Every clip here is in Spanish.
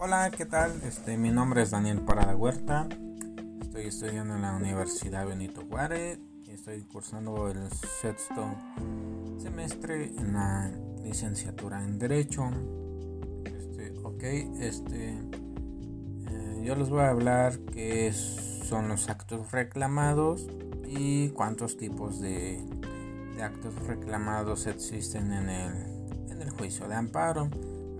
Hola, ¿qué tal? Este, mi nombre es Daniel Parada Huerta. Estoy estudiando en la Universidad Benito Juárez y estoy cursando el sexto semestre en la licenciatura en Derecho. Este, ok, este, eh, yo les voy a hablar qué son los actos reclamados y cuántos tipos de, de actos reclamados existen en el, en el juicio de amparo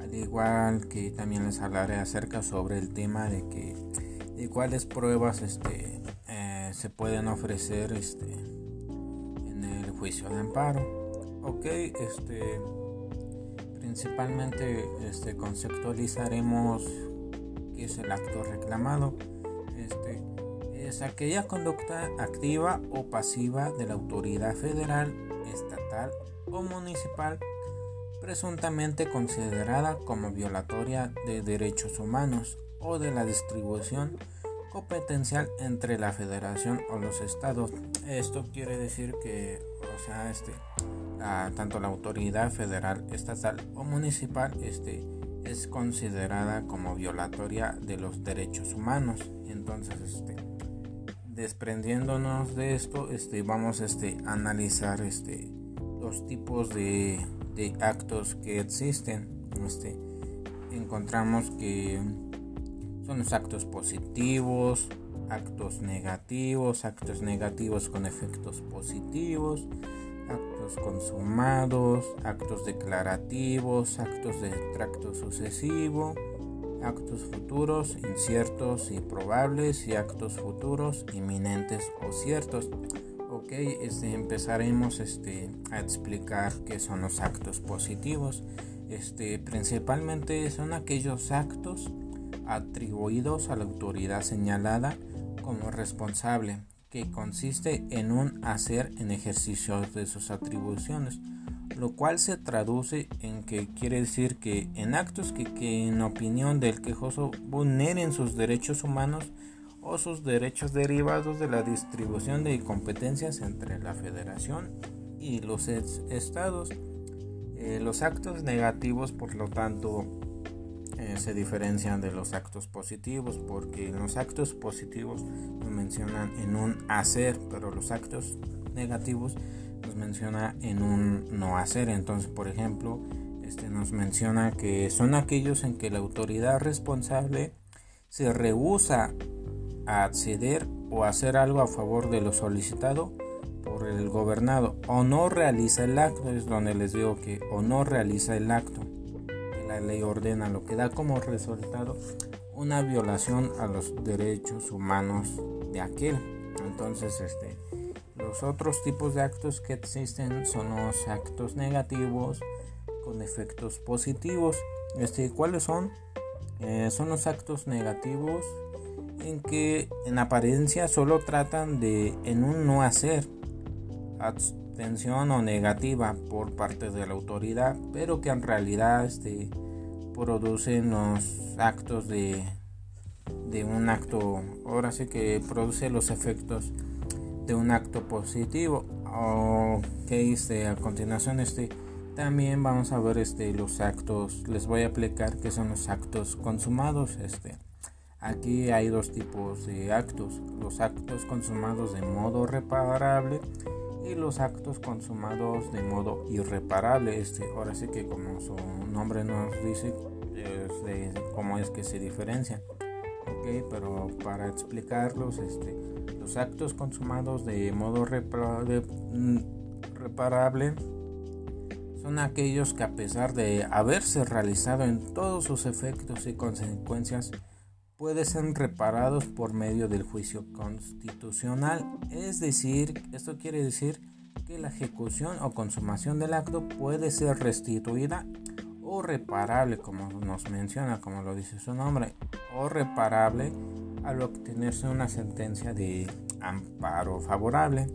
al igual que también les hablaré acerca sobre el tema de que de cuáles pruebas este eh, se pueden ofrecer este en el juicio de amparo. Ok este principalmente este conceptualizaremos qué es el acto reclamado. Este es aquella conducta activa o pasiva de la autoridad federal estatal o municipal presuntamente considerada como violatoria de derechos humanos o de la distribución competencial entre la federación o los estados. Esto quiere decir que, o sea, este, tanto la autoridad federal, estatal o municipal, este, es considerada como violatoria de los derechos humanos. Entonces, este, desprendiéndonos de esto, este, vamos este, a analizar este, los tipos de de actos que existen. Este, encontramos que son los actos positivos, actos negativos, actos negativos con efectos positivos, actos consumados, actos declarativos, actos de tracto sucesivo, actos futuros inciertos y probables y actos futuros inminentes o ciertos. Ok, este, empezaremos este, a explicar qué son los actos positivos. Este, principalmente son aquellos actos atribuidos a la autoridad señalada como responsable, que consiste en un hacer en ejercicio de sus atribuciones, lo cual se traduce en que quiere decir que en actos que, que en opinión del quejoso vulneren sus derechos humanos o sus derechos derivados de la distribución de competencias entre la federación y los estados. Eh, los actos negativos, por lo tanto, eh, se diferencian de los actos positivos porque los actos positivos nos mencionan en un hacer, pero los actos negativos nos menciona en un no hacer. Entonces, por ejemplo, este nos menciona que son aquellos en que la autoridad responsable se rehúsa a acceder o hacer algo a favor de lo solicitado por el gobernado o no realiza el acto, es donde les digo que o no realiza el acto que la ley ordena, lo que da como resultado una violación a los derechos humanos de aquel. Entonces, este, los otros tipos de actos que existen son los actos negativos con efectos positivos. Este, ¿Cuáles son? Eh, son los actos negativos en que en apariencia solo tratan de en un no hacer abstención o negativa por parte de la autoridad, pero que en realidad este, producen los actos de, de un acto, ahora sí que produce los efectos de un acto positivo. Ok, este, a continuación este, también vamos a ver este, los actos, les voy a explicar qué son los actos consumados. Este. Aquí hay dos tipos de actos, los actos consumados de modo reparable y los actos consumados de modo irreparable. Este, ahora sí que como su nombre nos dice, es cómo es que se diferencian. Okay, pero para explicarlos, este, los actos consumados de modo reparable, reparable son aquellos que a pesar de haberse realizado en todos sus efectos y consecuencias, pueden ser reparados por medio del juicio constitucional. Es decir, esto quiere decir que la ejecución o consumación del acto puede ser restituida o reparable, como nos menciona, como lo dice su nombre, o reparable al obtenerse una sentencia de amparo favorable.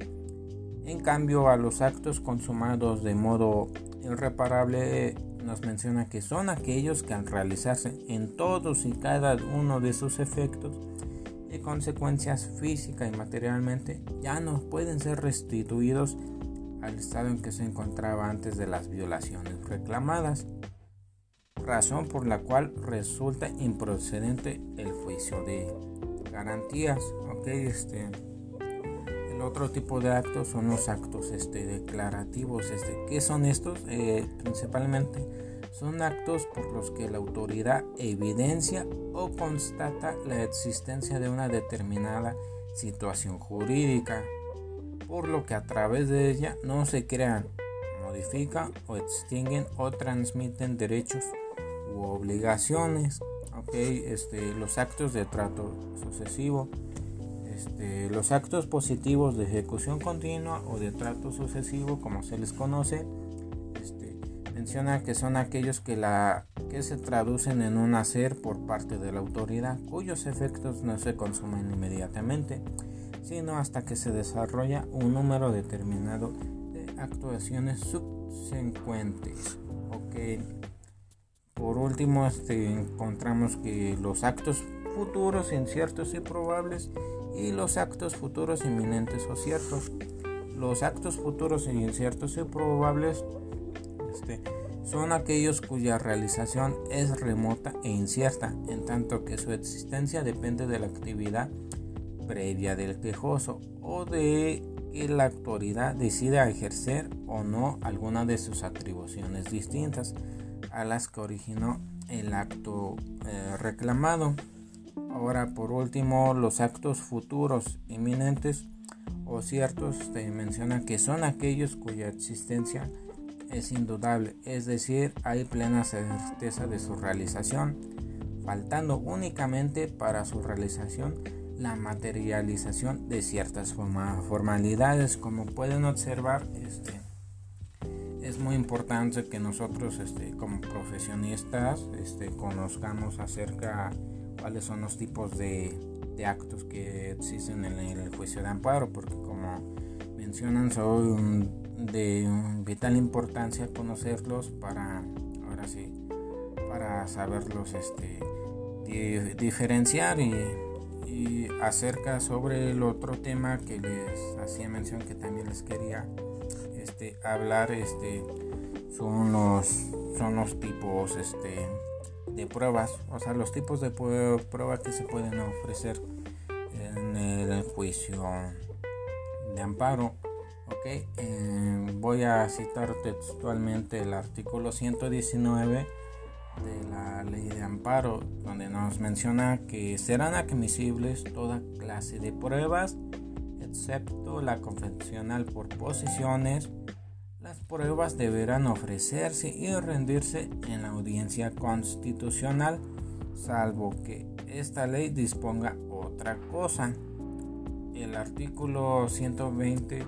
En cambio, a los actos consumados de modo irreparable nos menciona que son aquellos que al realizarse en todos y cada uno de sus efectos y consecuencias física y materialmente ya no pueden ser restituidos al estado en que se encontraba antes de las violaciones reclamadas. razón por la cual resulta improcedente el juicio de garantías. Ok, este, otro tipo de actos son los actos este, declarativos. Este, ¿Qué son estos? Eh, principalmente son actos por los que la autoridad evidencia o constata la existencia de una determinada situación jurídica, por lo que a través de ella no se crean, modifican o extinguen o transmiten derechos u obligaciones. Okay, este, los actos de trato sucesivo, este, los actos positivos de ejecución continua o de trato sucesivo, como se les conoce, este, menciona que son aquellos que, la, que se traducen en un hacer por parte de la autoridad, cuyos efectos no se consumen inmediatamente, sino hasta que se desarrolla un número determinado de actuaciones subsecuentes. Okay. Por último, este, encontramos que los actos futuros inciertos y probables y los actos futuros inminentes o ciertos. Los actos futuros inciertos y probables este, son aquellos cuya realización es remota e incierta, en tanto que su existencia depende de la actividad previa del quejoso o de que la autoridad decida ejercer o no alguna de sus atribuciones distintas a las que originó el acto eh, reclamado. Ahora, por último, los actos futuros inminentes o ciertos se menciona que son aquellos cuya existencia es indudable, es decir, hay plena certeza de su realización, faltando únicamente para su realización la materialización de ciertas formalidades, como pueden observar, este, es muy importante que nosotros este, como profesionistas este, conozcamos acerca cuáles son los tipos de, actos que existen en el juicio de amparo, porque como mencionan son de vital importancia conocerlos para, ahora sí, para saberlos este, diferenciar y, y acerca sobre el otro tema que les hacía mención que también les quería este, hablar este, son los, son los tipos este, de pruebas, o sea, los tipos de pruebas que se pueden ofrecer en el juicio de amparo. Okay. Eh, voy a citar textualmente el artículo 119 de la ley de amparo, donde nos menciona que serán admisibles toda clase de pruebas excepto la convencional por posiciones, las pruebas deberán ofrecerse y rendirse en la audiencia constitucional, salvo que esta ley disponga otra cosa. El artículo 120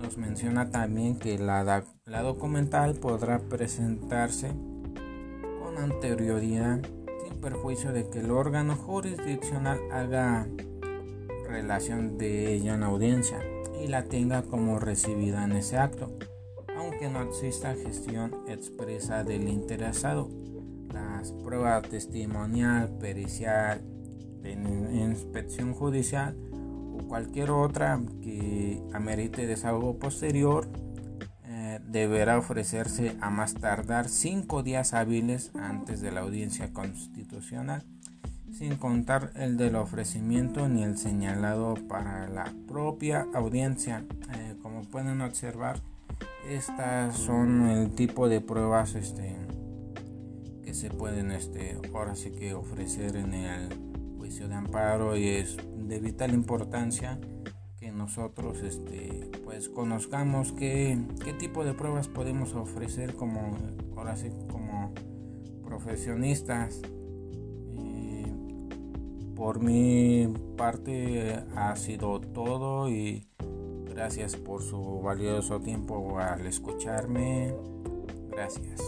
nos menciona también que la, documental podrá presentarse con anterioridad sin perjuicio de que el órgano jurisdiccional haga relación de ella en audiencia y la tenga como recibida en ese acto, aunque no exista gestión expresa del interesado. Las pruebas testimonial, pericial, de inspección judicial o cualquier otra que amerite desahogo posterior eh, deberá ofrecerse a más tardar cinco días hábiles antes de la audiencia constitucional sin contar el del ofrecimiento ni el señalado para la propia audiencia. Eh, como pueden observar, estas son el tipo de pruebas este, que se pueden este, ahora sí que ofrecer en el juicio de amparo y es de vital importancia que nosotros este, pues conozcamos qué, qué tipo de pruebas podemos ofrecer como ahora sí como profesionistas. Por mi parte ha sido todo y gracias por su valioso tiempo al escucharme. Gracias.